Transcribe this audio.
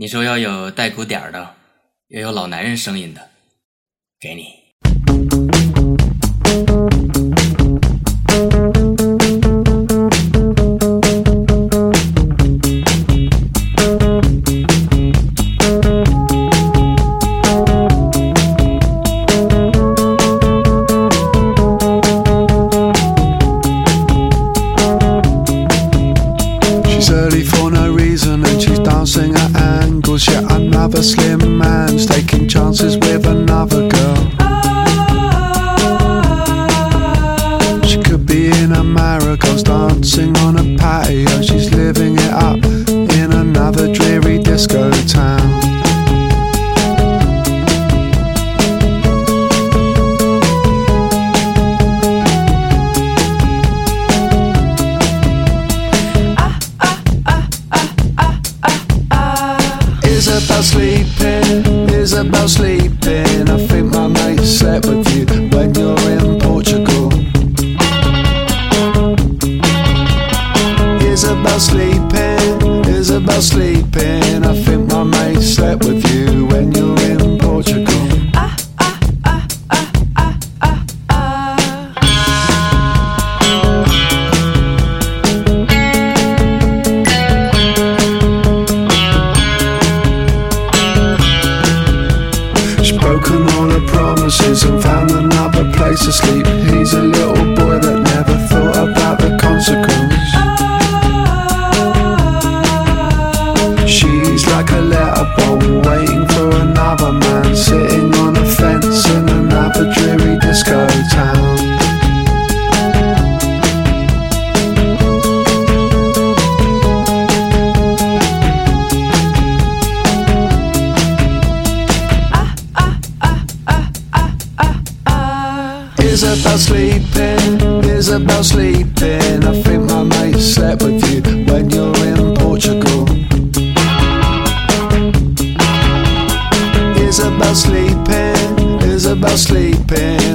你说要有带鼓点儿的，也有老男人声音的，给你。She's early for no angles. Yet another slim man's taking chances with another girl. She could be in a Marigol's dancing on a patio. She's living it up in another dreary disco town. Isabel sleeping, Isabel sleeping. I think my mate slept with you when you're in Portugal. Isabel sleeping, Isabel sleeping. Broken all her promises and found another place to sleep. He's a little boy that never thought about the consequence. Isabel sleeping, Isabel sleeping. I think my mate slept with you when you're in Portugal. Sleeping, Isabel sleeping. I think my